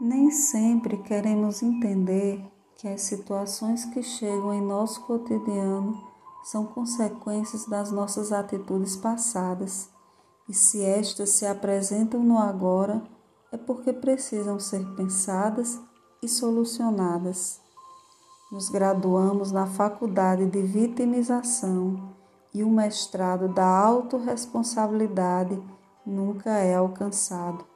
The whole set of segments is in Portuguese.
Nem sempre queremos entender que as situações que chegam em nosso cotidiano são consequências das nossas atitudes passadas, e se estas se apresentam no agora, é porque precisam ser pensadas e solucionadas. Nos graduamos na faculdade de vitimização e o mestrado da autorresponsabilidade nunca é alcançado.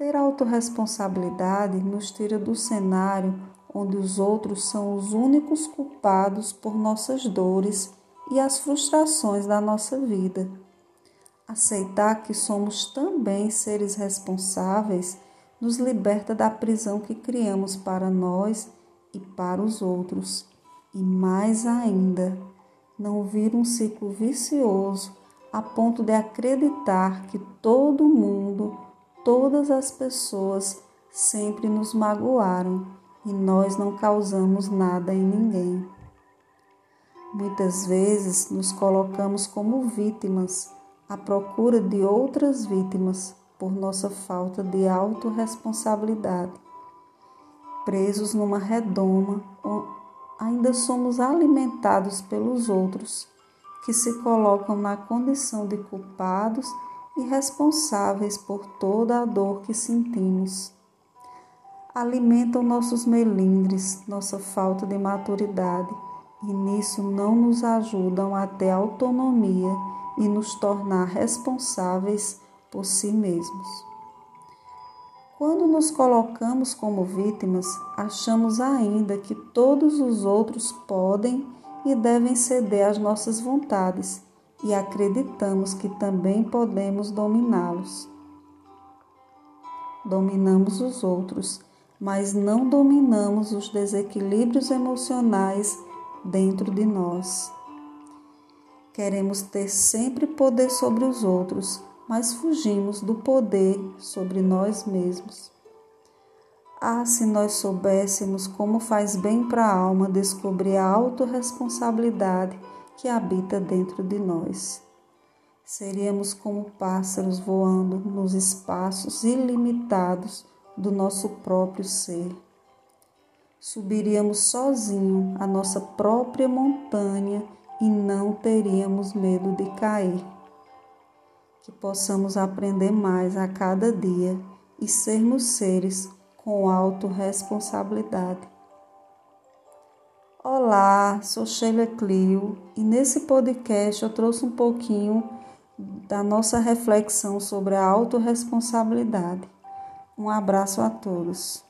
Ter autorresponsabilidade nos tira do cenário onde os outros são os únicos culpados por nossas dores e as frustrações da nossa vida. Aceitar que somos também seres responsáveis nos liberta da prisão que criamos para nós e para os outros. E mais ainda, não vir um ciclo vicioso a ponto de acreditar que todo mundo, todas as pessoas sempre nos magoaram e nós não causamos nada em ninguém. Muitas vezes nos colocamos como vítimas à procura de outras vítimas por nossa falta de autorresponsabilidade. Presos numa redoma ainda somos alimentados pelos outros, que se colocam na condição de culpados e responsáveis por toda a dor que sentimos. Alimentam nossos melindres, nossa falta de maturidade, e nisso não nos ajudam a ter autonomia e nos tornar responsáveis por si mesmos. Quando nos colocamos como vítimas, achamos ainda que todos os outros podem e devem ceder às nossas vontades e acreditamos que também podemos dominá-los. Dominamos os outros, mas não dominamos os desequilíbrios emocionais dentro de nós. Queremos ter sempre poder sobre os outros, mas fugimos do poder sobre nós mesmos. Ah, se nós soubéssemos como faz bem para a alma descobrir a autorresponsabilidade que habita dentro de nós. Seríamos como pássaros voando nos espaços ilimitados do nosso próprio ser. Subiríamos sozinho a nossa própria montanha e não teríamos medo de cair que possamos aprender mais a cada dia e sermos seres com autorresponsabilidade. Olá, sou Sheila Clio e nesse podcast eu trouxe um pouquinho da nossa reflexão sobre a autorresponsabilidade. Um abraço a todos.